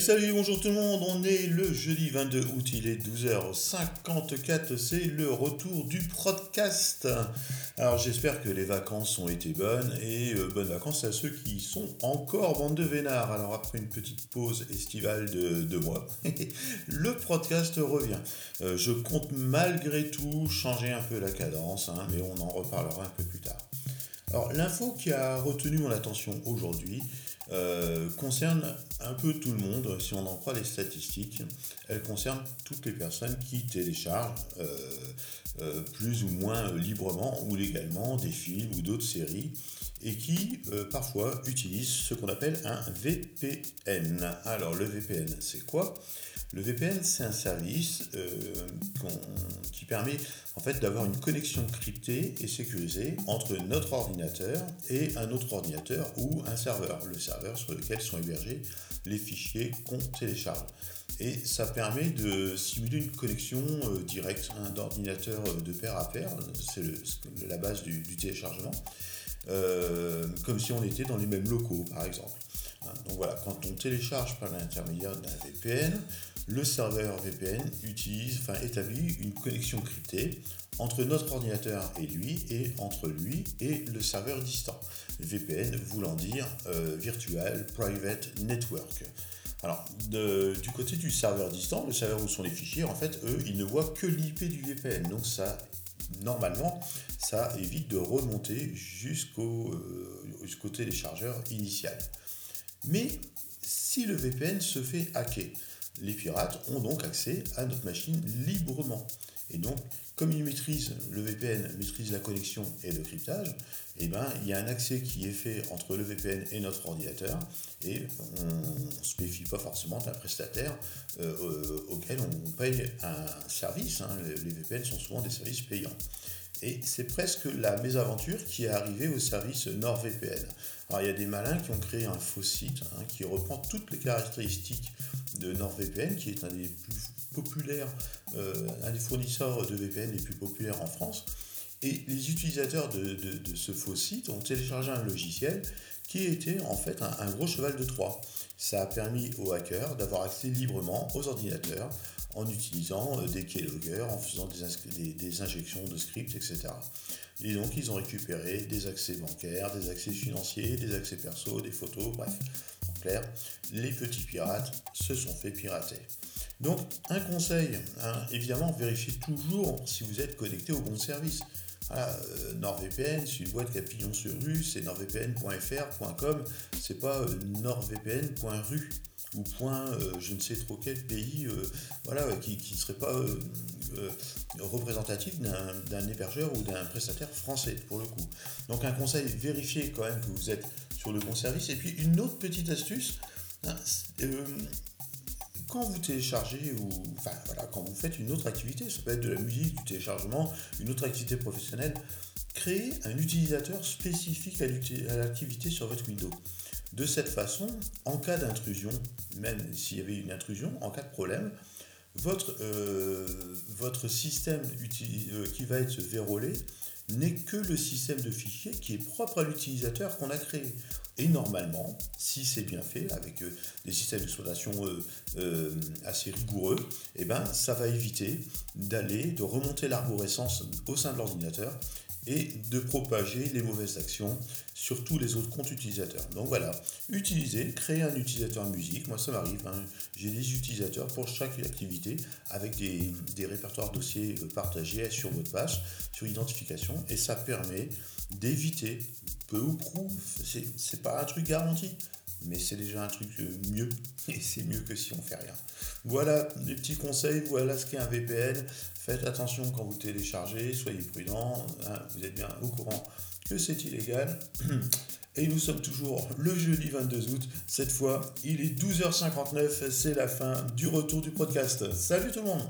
salut, bonjour tout le monde, on est le jeudi 22 août, il est 12h54, c'est le retour du podcast. Alors j'espère que les vacances ont été bonnes et euh, bonnes vacances à ceux qui sont encore bande de vénards. Alors après une petite pause estivale de deux mois, le podcast revient. Euh, je compte malgré tout changer un peu la cadence, hein, mais on en reparlera un peu plus tard. Alors l'info qui a retenu mon attention aujourd'hui, euh, concerne un peu tout le monde, si on en croit les statistiques. Elle concerne toutes les personnes qui téléchargent euh, euh, plus ou moins librement ou légalement des films ou d'autres séries et qui parfois utilisent ce qu'on appelle un VPN. Alors le VPN, c'est quoi? Le VPN, c'est un service qui permet en fait d'avoir une connexion cryptée et sécurisée entre notre ordinateur et un autre ordinateur ou un serveur, le serveur sur lequel sont hébergés les fichiers qu'on télécharge. Et ça permet de simuler une connexion euh, directe d'ordinateur euh, de pair à pair, c'est la base du, téléchargement, euh, comme si on était dans les mêmes locaux par exemple. Hein, donc voilà, quand on télécharge par l'intermédiaire d'un VPN, le serveur VPN utilise, enfin établit une connexion cryptée entre notre ordinateur et lui et entre lui et le serveur distant. VPN voulant dire euh, Virtual Private Network. Alors, du côté du serveur distant, le serveur où sont les fichiers, en fait, eux, ils ne voient que l'IP du VPN. Donc ça, normalement, ça évite de remonter jusqu'au euh, jusqu'au téléchargeur initial. Mais si le VPN se fait hacker, les pirates ont donc accès à notre machine librement. Et donc, comme ils maîtrisent, le VPN maîtrise la connexion et le cryptage, eh ben, il y a un accès qui est fait entre le VPN et notre ordinateur, et on ne se méfie pas forcément d'un prestataire euh, auquel on paye un service. Hein. Les VPN sont souvent des services payants. Et c'est presque la mésaventure qui est arrivée au service NordVPN. Alors il y a des malins qui ont créé un faux site hein, qui reprend toutes les caractéristiques de NordVPN, qui est un des plus populaires, euh, un des fournisseurs de VPN les plus populaires en France. Et les utilisateurs de, ce faux site ont téléchargé un logiciel qui était en fait un, gros cheval de Troie. Ça a permis aux hackers d'avoir accès librement aux ordinateurs en utilisant euh, des keyloggers, en faisant des, des, injections de scripts, etc. Et donc ils ont récupéré des accès bancaires, des accès financiers, des accès perso, des photos, bref. En clair, les petits pirates se sont fait pirater. Donc, un conseil, hein, évidemment, vérifiez toujours si vous êtes connecté au bon service. Euh, NordVPN, c'est une boîte qui sur rue, c'est nordvpn.fr.com, c'est pas euh, nordvpn.ru ou point euh, je ne sais trop quel pays voilà, qui ne serait pas représentatif d'un hébergeur ou d'un prestataire français pour le coup. Donc un conseil, vérifiez quand même que vous êtes sur le bon service. Et puis une autre petite astuce, hein, quand vous téléchargez ou quand vous faites une autre activité, ça peut être de la musique, du téléchargement, une autre activité professionnelle, créez un utilisateur spécifique à l'activité sur votre Windows. De cette façon, en cas d'intrusion, même s'il y avait une intrusion, en cas de problème, votre, euh, votre système euh, qui va être vérolé n'est que le système de fichiers qui est propre à l'utilisateur qu'on a créé. Et normalement, si c'est bien fait, avec euh, des systèmes d'exploitation assez rigoureux, eh ben, ça va éviter d'aller, de remonter l'arborescence au sein de l'ordinateur et de propager les mauvaises actions sur tous les autres comptes utilisateurs. Donc voilà, utilisez, créez un utilisateur musique, moi ça m'arrive, hein. j'ai des utilisateurs pour chaque activité avec des, des répertoires dossiers partagés sur votre page, sur identification, et ça permet d'éviter peu ou prou, c'est pas un truc garanti, mais c'est déjà un truc euh, mieux, et c'est mieux que si on fait rien. Voilà des petits conseils, voilà ce qu'est un VPN. Faites attention quand vous téléchargez, soyez prudents, hein, vous êtes bien au courant que c'est illégal. Et nous sommes toujours le jeudi 22 août. Cette fois, il est 12h59, c'est la fin du retour du podcast. Salut tout le monde